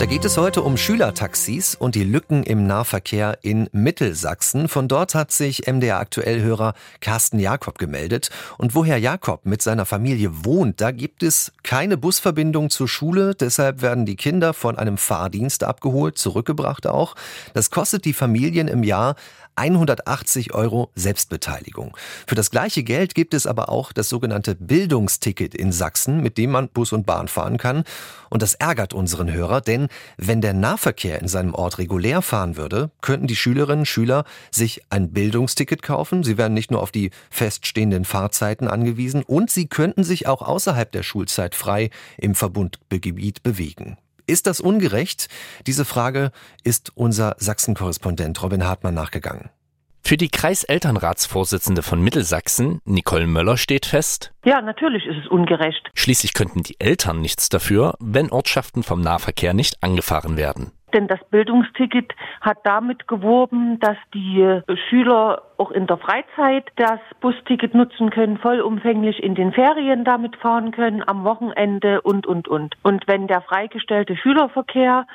Da geht es heute um Schülertaxis und die Lücken im Nahverkehr in Mittelsachsen. Von dort hat sich MDR Aktuellhörer Carsten Jakob gemeldet. Und wo Herr Jakob mit seiner Familie wohnt, da gibt es keine Busverbindung zur Schule. Deshalb werden die Kinder von einem Fahrdienst abgeholt, zurückgebracht auch. Das kostet die Familien im Jahr 180 Euro Selbstbeteiligung. Für das gleiche Geld gibt es aber auch das sogenannte Bildungsticket in Sachsen, mit dem man Bus und Bahn fahren kann. Und das ärgert unseren Hörer, denn wenn der Nahverkehr in seinem Ort regulär fahren würde, könnten die Schülerinnen und Schüler sich ein Bildungsticket kaufen. Sie werden nicht nur auf die feststehenden Fahrzeiten angewiesen und sie könnten sich auch außerhalb der Schulzeit frei im Verbundgebiet bewegen. Ist das ungerecht? Diese Frage ist unser Sachsen-Korrespondent Robin Hartmann nachgegangen. Für die Kreiselternratsvorsitzende von Mittelsachsen, Nicole Möller, steht fest, ja, natürlich ist es ungerecht. Schließlich könnten die Eltern nichts dafür, wenn Ortschaften vom Nahverkehr nicht angefahren werden. Denn das Bildungsticket hat damit geworben, dass die Schüler auch in der Freizeit das Busticket nutzen können, vollumfänglich in den Ferien damit fahren können, am Wochenende und, und, und. Und wenn der freigestellte Schülerverkehr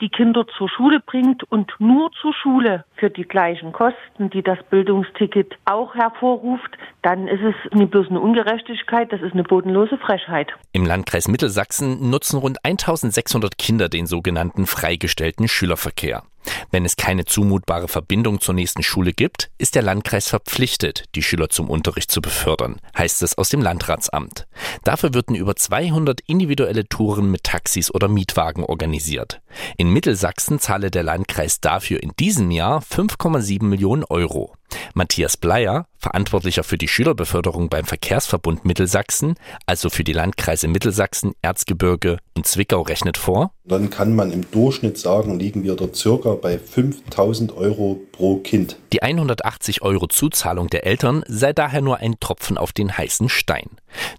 die Kinder zur Schule bringt und nur zur Schule für die gleichen Kosten, die das Bildungsticket auch hervorruft, dann ist es nicht bloß eine Ungerechtigkeit, das ist eine bodenlose Frechheit. Im Landkreis Mittelsachsen nutzen rund 1600 Kinder den sogenannten freigestellten Schülerverkehr. Wenn es keine zumutbare Verbindung zur nächsten Schule gibt, ist der Landkreis verpflichtet, die Schüler zum Unterricht zu befördern, heißt es aus dem Landratsamt. Dafür würden über 200 individuelle Touren mit Taxis oder Mietwagen organisiert. In Mittelsachsen zahle der Landkreis dafür in diesem Jahr 5,7 Millionen Euro. Matthias Bleier, Verantwortlicher für die Schülerbeförderung beim Verkehrsverbund Mittelsachsen, also für die Landkreise Mittelsachsen, Erzgebirge und Zwickau, rechnet vor. Dann kann man im Durchschnitt sagen, liegen wir dort circa bei 5000 Euro pro Kind. Die 180 Euro Zuzahlung der Eltern sei daher nur ein Tropfen auf den heißen Stein.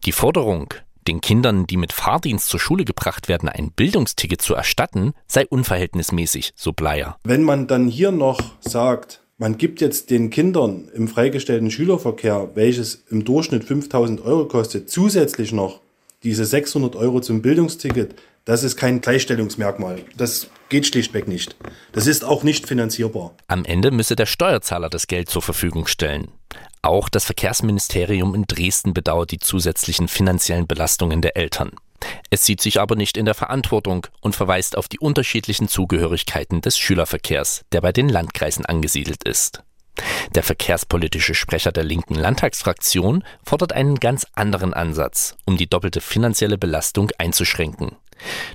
Die Forderung, den Kindern, die mit Fahrdienst zur Schule gebracht werden, ein Bildungsticket zu erstatten, sei unverhältnismäßig, so Bleier. Wenn man dann hier noch sagt, man gibt jetzt den Kindern im freigestellten Schülerverkehr, welches im Durchschnitt 5000 Euro kostet, zusätzlich noch diese 600 Euro zum Bildungsticket. Das ist kein Gleichstellungsmerkmal. Das geht schlichtweg nicht. Das ist auch nicht finanzierbar. Am Ende müsse der Steuerzahler das Geld zur Verfügung stellen. Auch das Verkehrsministerium in Dresden bedauert die zusätzlichen finanziellen Belastungen der Eltern. Es sieht sich aber nicht in der Verantwortung und verweist auf die unterschiedlichen Zugehörigkeiten des Schülerverkehrs, der bei den Landkreisen angesiedelt ist. Der verkehrspolitische Sprecher der linken Landtagsfraktion fordert einen ganz anderen Ansatz, um die doppelte finanzielle Belastung einzuschränken.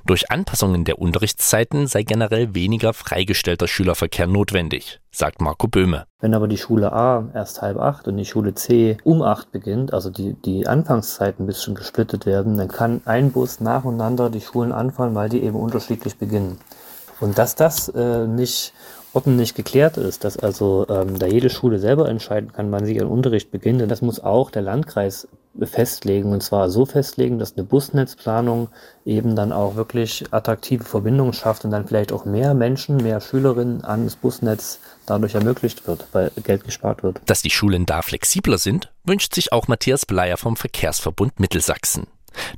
Durch Anpassungen der Unterrichtszeiten sei generell weniger freigestellter Schülerverkehr notwendig, sagt Marco Böhme. Wenn aber die Schule A erst halb acht und die Schule C um acht beginnt, also die, die Anfangszeiten ein bisschen gesplittet werden, dann kann ein Bus nacheinander die Schulen anfahren, weil die eben unterschiedlich beginnen. Und dass das äh, nicht ordentlich geklärt ist, dass also ähm, da jede Schule selber entscheiden kann, wann sie ihren Unterricht beginnt, das muss auch der Landkreis festlegen und zwar so festlegen, dass eine Busnetzplanung eben dann auch wirklich attraktive Verbindungen schafft und dann vielleicht auch mehr Menschen, mehr Schülerinnen an das Busnetz dadurch ermöglicht wird, weil Geld gespart wird. Dass die Schulen da flexibler sind, wünscht sich auch Matthias Bleier vom Verkehrsverbund Mittelsachsen.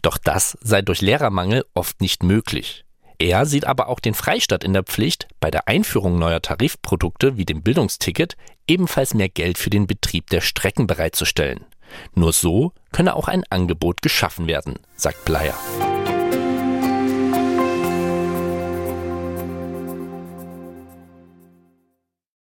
Doch das sei durch Lehrermangel oft nicht möglich. Er sieht aber auch den Freistaat in der Pflicht, bei der Einführung neuer Tarifprodukte wie dem Bildungsticket ebenfalls mehr Geld für den Betrieb der Strecken bereitzustellen. Nur so könne auch ein Angebot geschaffen werden, sagt Bleier.